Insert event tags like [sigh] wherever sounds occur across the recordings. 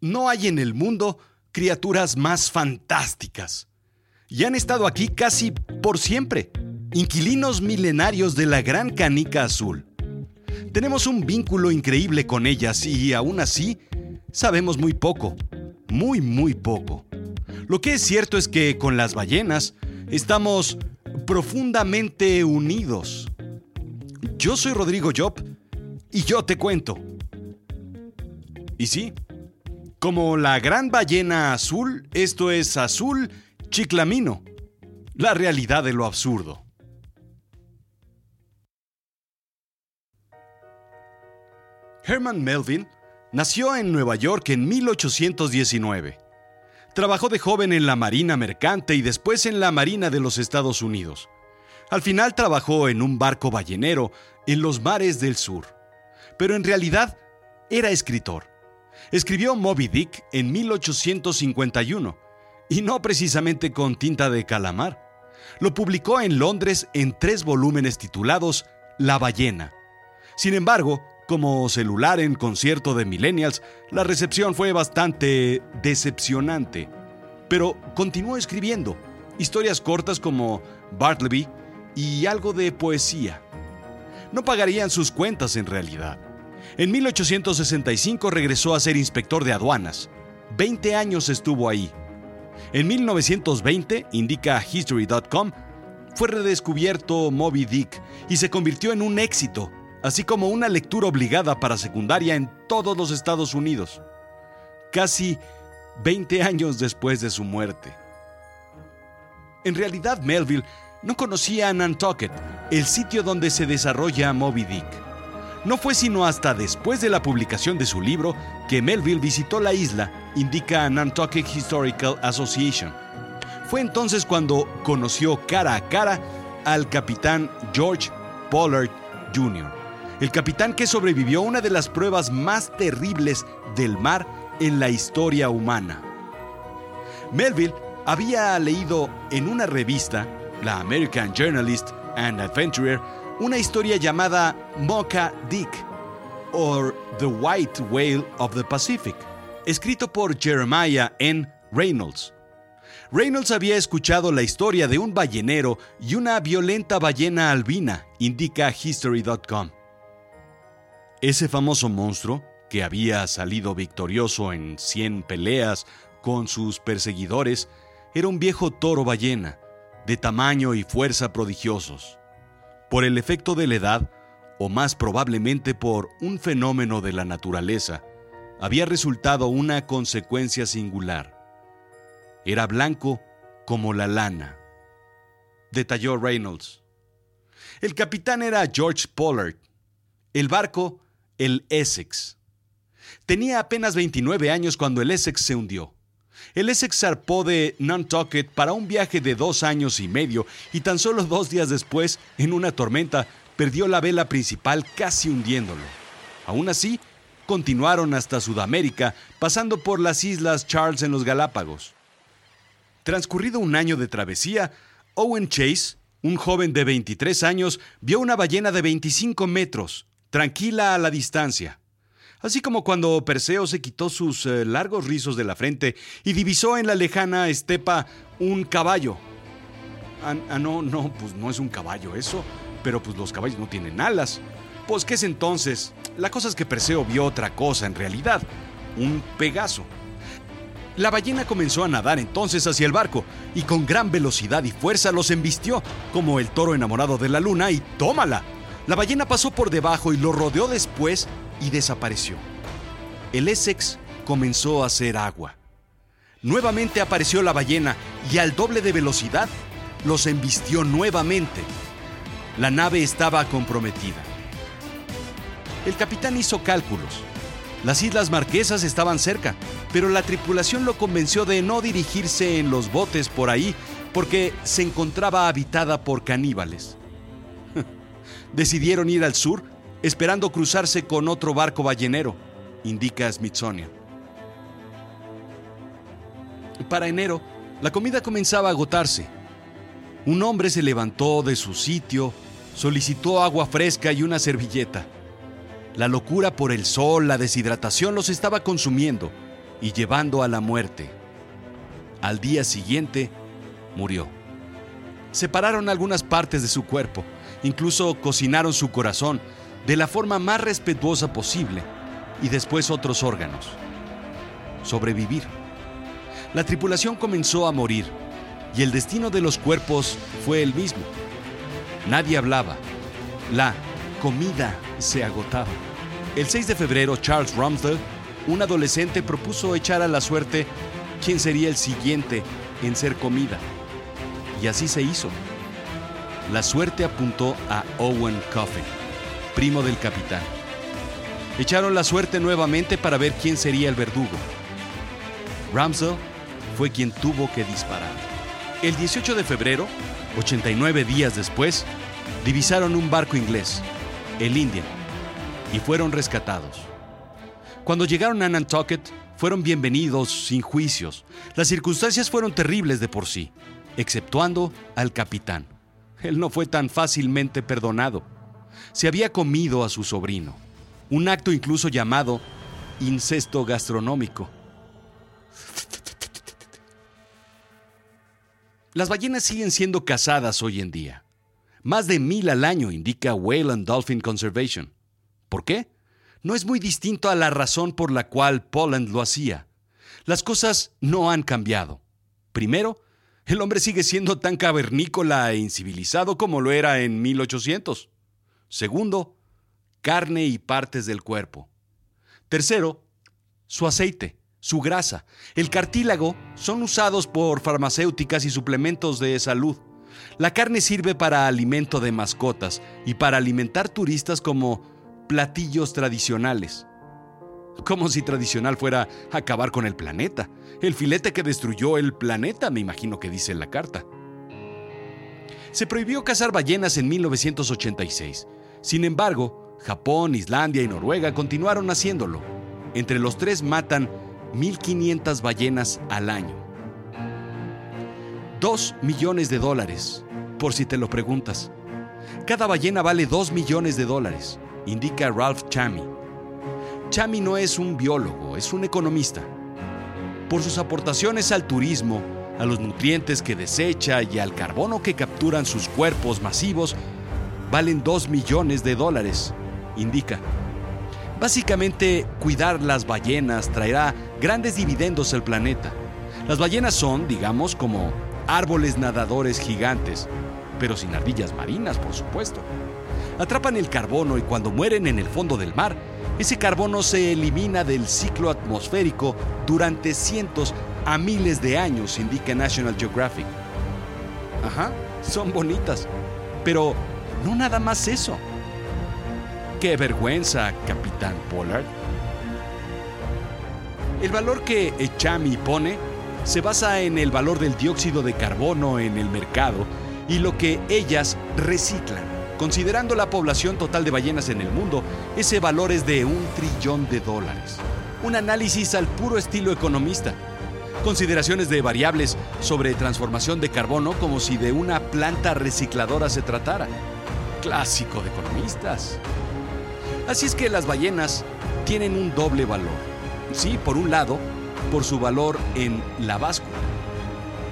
No hay en el mundo criaturas más fantásticas. Y han estado aquí casi por siempre, inquilinos milenarios de la gran canica azul. Tenemos un vínculo increíble con ellas y aún así sabemos muy poco, muy muy poco. Lo que es cierto es que con las ballenas estamos profundamente unidos. Yo soy Rodrigo Job y yo te cuento. Y sí, como la gran ballena azul, esto es azul chiclamino, la realidad de lo absurdo. Herman Melvin nació en Nueva York en 1819. Trabajó de joven en la Marina Mercante y después en la Marina de los Estados Unidos. Al final trabajó en un barco ballenero en los mares del sur. Pero en realidad era escritor. Escribió Moby Dick en 1851, y no precisamente con tinta de calamar. Lo publicó en Londres en tres volúmenes titulados La ballena. Sin embargo, como celular en concierto de millennials, la recepción fue bastante decepcionante. Pero continuó escribiendo historias cortas como Bartleby y algo de poesía. No pagarían sus cuentas en realidad. En 1865 regresó a ser inspector de aduanas. 20 años estuvo ahí. En 1920, indica History.com, fue redescubierto Moby Dick y se convirtió en un éxito así como una lectura obligada para secundaria en todos los Estados Unidos, casi 20 años después de su muerte. En realidad, Melville no conocía a Nantucket, el sitio donde se desarrolla Moby Dick. No fue sino hasta después de la publicación de su libro que Melville visitó la isla, indica Nantucket Historical Association. Fue entonces cuando conoció cara a cara al capitán George Pollard Jr el capitán que sobrevivió a una de las pruebas más terribles del mar en la historia humana. Melville había leído en una revista, la American Journalist and Adventurer, una historia llamada Mocha Dick, o The White Whale of the Pacific, escrito por Jeremiah N. Reynolds. Reynolds había escuchado la historia de un ballenero y una violenta ballena albina, indica History.com. Ese famoso monstruo, que había salido victorioso en 100 peleas con sus perseguidores, era un viejo toro ballena, de tamaño y fuerza prodigiosos. Por el efecto de la edad, o más probablemente por un fenómeno de la naturaleza, había resultado una consecuencia singular. Era blanco como la lana. Detalló Reynolds. El capitán era George Pollard. El barco el Essex. Tenía apenas 29 años cuando el Essex se hundió. El Essex zarpó de Nantucket para un viaje de dos años y medio y tan solo dos días después, en una tormenta, perdió la vela principal casi hundiéndolo. Aún así, continuaron hasta Sudamérica, pasando por las islas Charles en los Galápagos. Transcurrido un año de travesía, Owen Chase, un joven de 23 años, vio una ballena de 25 metros, tranquila a la distancia. Así como cuando Perseo se quitó sus eh, largos rizos de la frente y divisó en la lejana estepa un caballo. Ah, ah, no, no, pues no es un caballo eso, pero pues los caballos no tienen alas. Pues, ¿qué es entonces? La cosa es que Perseo vio otra cosa en realidad, un Pegaso. La ballena comenzó a nadar entonces hacia el barco y con gran velocidad y fuerza los embistió, como el toro enamorado de la luna, y tómala. La ballena pasó por debajo y lo rodeó después y desapareció. El Essex comenzó a hacer agua. Nuevamente apareció la ballena y al doble de velocidad los embistió nuevamente. La nave estaba comprometida. El capitán hizo cálculos. Las Islas Marquesas estaban cerca, pero la tripulación lo convenció de no dirigirse en los botes por ahí porque se encontraba habitada por caníbales [laughs] decidieron ir al sur, esperando cruzarse con otro barco ballenero, indica Smithsonian. Para enero, la comida comenzaba a agotarse. Un hombre se levantó de su sitio, solicitó agua fresca y una servilleta. La locura por el sol, la deshidratación los estaba consumiendo. y llevando a la muerte. Al día siguiente, murió. Separaron algunas partes de su cuerpo, incluso cocinaron su corazón de la forma más respetuosa posible y después otros órganos. Sobrevivir. La tripulación comenzó a morir y el destino de los cuerpos fue el mismo. Nadie hablaba. La comida se agotaba. El 6 de febrero, Charles Rumsfeld, un adolescente, propuso echar a la suerte quién sería el siguiente en ser comida. Y así se hizo. La suerte apuntó a Owen Coffin, primo del capitán. Echaron la suerte nuevamente para ver quién sería el verdugo. Ramsell fue quien tuvo que disparar. El 18 de febrero, 89 días después, divisaron un barco inglés, el Indian, y fueron rescatados. Cuando llegaron a Nantucket, fueron bienvenidos sin juicios. Las circunstancias fueron terribles de por sí, exceptuando al capitán. Él no fue tan fácilmente perdonado. Se había comido a su sobrino, un acto incluso llamado incesto gastronómico. Las ballenas siguen siendo cazadas hoy en día. Más de mil al año, indica Whale and Dolphin Conservation. ¿Por qué? No es muy distinto a la razón por la cual Poland lo hacía. Las cosas no han cambiado. Primero, el hombre sigue siendo tan cavernícola e incivilizado como lo era en 1800. Segundo, carne y partes del cuerpo. Tercero, su aceite su grasa, el cartílago son usados por farmacéuticas y suplementos de salud. La carne sirve para alimento de mascotas y para alimentar turistas como platillos tradicionales. Como si tradicional fuera acabar con el planeta. El filete que destruyó el planeta, me imagino que dice la carta. Se prohibió cazar ballenas en 1986. Sin embargo, Japón, Islandia y Noruega continuaron haciéndolo. Entre los tres matan 1.500 ballenas al año. 2 millones de dólares, por si te lo preguntas. Cada ballena vale 2 millones de dólares, indica Ralph Chami. Chami no es un biólogo, es un economista. Por sus aportaciones al turismo, a los nutrientes que desecha y al carbono que capturan sus cuerpos masivos, valen 2 millones de dólares, indica. Básicamente, cuidar las ballenas traerá grandes dividendos al planeta. Las ballenas son, digamos, como árboles nadadores gigantes, pero sin ardillas marinas, por supuesto. Atrapan el carbono y cuando mueren en el fondo del mar, ese carbono se elimina del ciclo atmosférico durante cientos a miles de años, indica National Geographic. Ajá, son bonitas, pero no nada más eso. ¡Qué vergüenza, capitán Pollard! El valor que Echami pone se basa en el valor del dióxido de carbono en el mercado y lo que ellas reciclan. Considerando la población total de ballenas en el mundo, ese valor es de un trillón de dólares. Un análisis al puro estilo economista. Consideraciones de variables sobre transformación de carbono como si de una planta recicladora se tratara. Clásico de economistas. Así es que las ballenas tienen un doble valor. Sí, por un lado, por su valor en la báscula,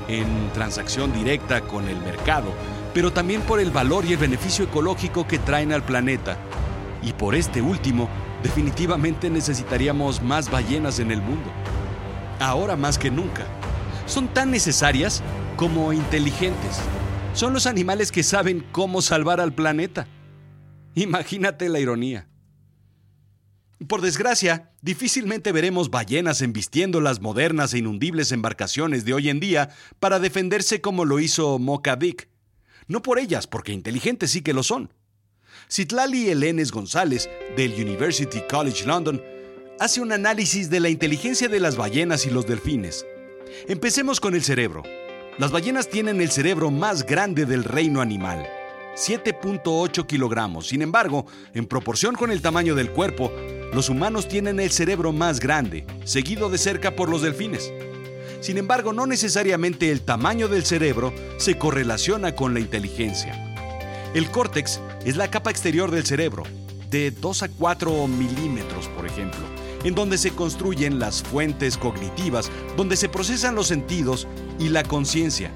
en transacción directa con el mercado, pero también por el valor y el beneficio ecológico que traen al planeta. Y por este último, definitivamente necesitaríamos más ballenas en el mundo. Ahora más que nunca. Son tan necesarias como inteligentes. Son los animales que saben cómo salvar al planeta. Imagínate la ironía. Por desgracia, difícilmente veremos ballenas embistiendo las modernas e inundibles embarcaciones de hoy en día para defenderse como lo hizo Mocha Dick. No por ellas, porque inteligentes sí que lo son. Citlali Elenes González, del University College London, hace un análisis de la inteligencia de las ballenas y los delfines. Empecemos con el cerebro. Las ballenas tienen el cerebro más grande del reino animal. 7.8 kilogramos. Sin embargo, en proporción con el tamaño del cuerpo, los humanos tienen el cerebro más grande, seguido de cerca por los delfines. Sin embargo, no necesariamente el tamaño del cerebro se correlaciona con la inteligencia. El córtex es la capa exterior del cerebro, de 2 a 4 milímetros, por ejemplo, en donde se construyen las fuentes cognitivas, donde se procesan los sentidos y la conciencia,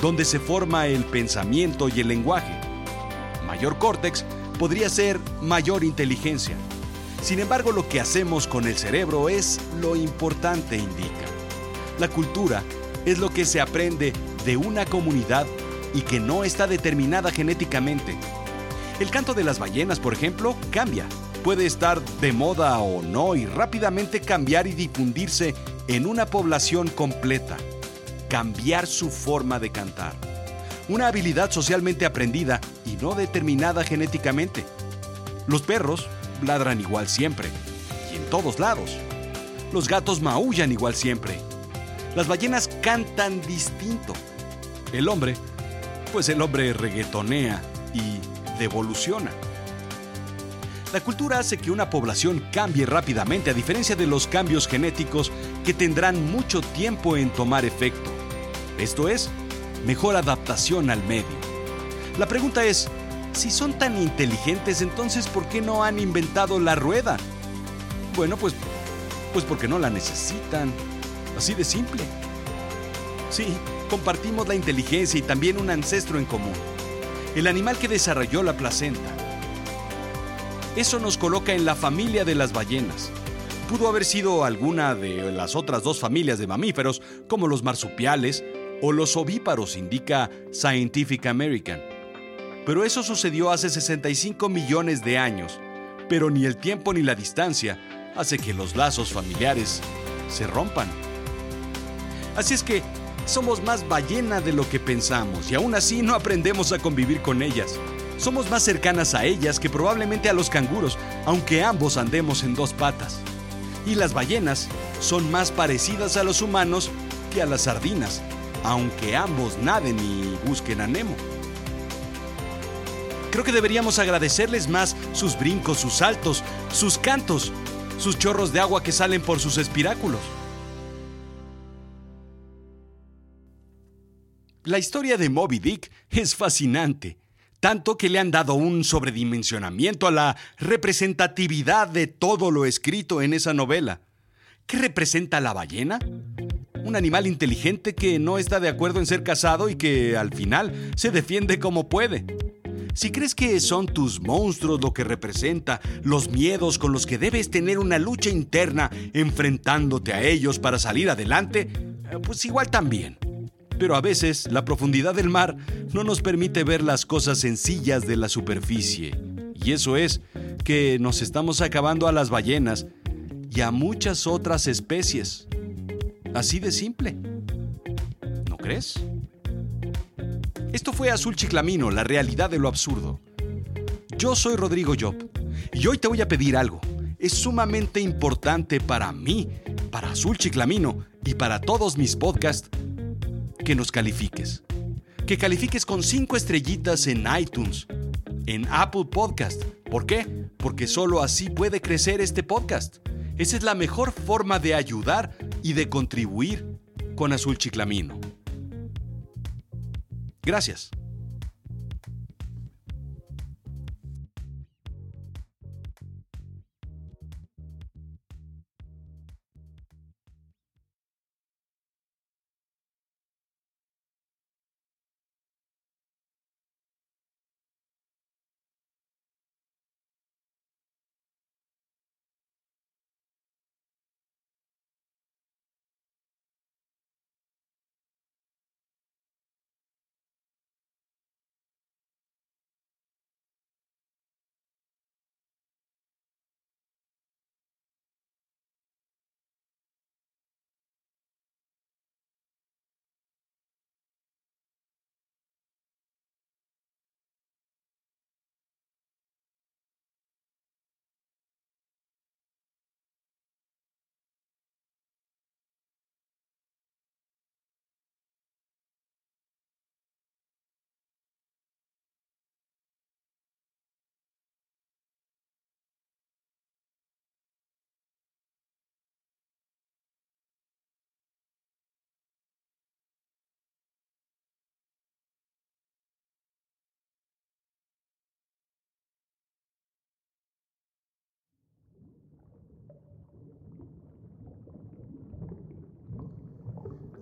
donde se forma el pensamiento y el lenguaje. Mayor córtex podría ser mayor inteligencia. Sin embargo, lo que hacemos con el cerebro es lo importante, indica. La cultura es lo que se aprende de una comunidad y que no está determinada genéticamente. El canto de las ballenas, por ejemplo, cambia. Puede estar de moda o no y rápidamente cambiar y difundirse en una población completa. Cambiar su forma de cantar. Una habilidad socialmente aprendida y no determinada genéticamente. Los perros ladran igual siempre y en todos lados. Los gatos maullan igual siempre. Las ballenas cantan distinto. El hombre, pues el hombre reggaetonea y devoluciona. La cultura hace que una población cambie rápidamente a diferencia de los cambios genéticos que tendrán mucho tiempo en tomar efecto. Esto es, mejor adaptación al medio. La pregunta es, si son tan inteligentes, entonces ¿por qué no han inventado la rueda? Bueno, pues pues porque no la necesitan. Así de simple. Sí, compartimos la inteligencia y también un ancestro en común. El animal que desarrolló la placenta. Eso nos coloca en la familia de las ballenas. Pudo haber sido alguna de las otras dos familias de mamíferos, como los marsupiales o los ovíparos, indica Scientific American. Pero eso sucedió hace 65 millones de años, pero ni el tiempo ni la distancia hace que los lazos familiares se rompan. Así es que somos más ballena de lo que pensamos y aún así no aprendemos a convivir con ellas. Somos más cercanas a ellas que probablemente a los canguros, aunque ambos andemos en dos patas. Y las ballenas son más parecidas a los humanos que a las sardinas, aunque ambos naden y busquen a Nemo. Creo que deberíamos agradecerles más sus brincos, sus saltos, sus cantos, sus chorros de agua que salen por sus espiráculos. La historia de Moby Dick es fascinante tanto que le han dado un sobredimensionamiento a la representatividad de todo lo escrito en esa novela. ¿Qué representa la ballena? Un animal inteligente que no está de acuerdo en ser casado y que al final se defiende como puede. Si crees que son tus monstruos lo que representa, los miedos con los que debes tener una lucha interna enfrentándote a ellos para salir adelante, eh, pues igual también. Pero a veces la profundidad del mar no nos permite ver las cosas sencillas de la superficie. Y eso es que nos estamos acabando a las ballenas y a muchas otras especies. Así de simple. ¿No crees? Esto fue Azul Chiclamino, la realidad de lo absurdo. Yo soy Rodrigo Job y hoy te voy a pedir algo. Es sumamente importante para mí, para Azul Chiclamino y para todos mis podcasts que nos califiques. Que califiques con cinco estrellitas en iTunes, en Apple Podcast. ¿Por qué? Porque solo así puede crecer este podcast. Esa es la mejor forma de ayudar y de contribuir con Azul Chiclamino. Gracias.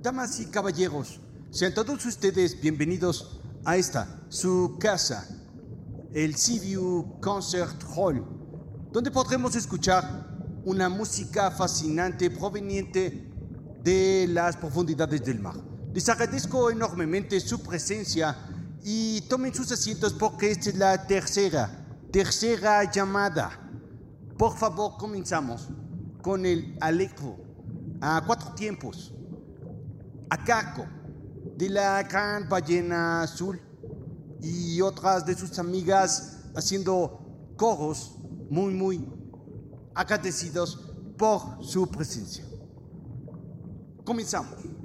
Damas y caballeros, sean todos ustedes bienvenidos a esta, su casa, el Seaview Concert Hall, donde podremos escuchar una música fascinante proveniente de las profundidades del mar. Les agradezco enormemente su presencia y tomen sus asientos porque esta es la tercera, tercera llamada. Por favor, comenzamos con el Alecpo a cuatro tiempos, a cargo de la gran ballena azul y otras de sus amigas haciendo coros muy, muy agradecidos por su presencia. Comenzamos.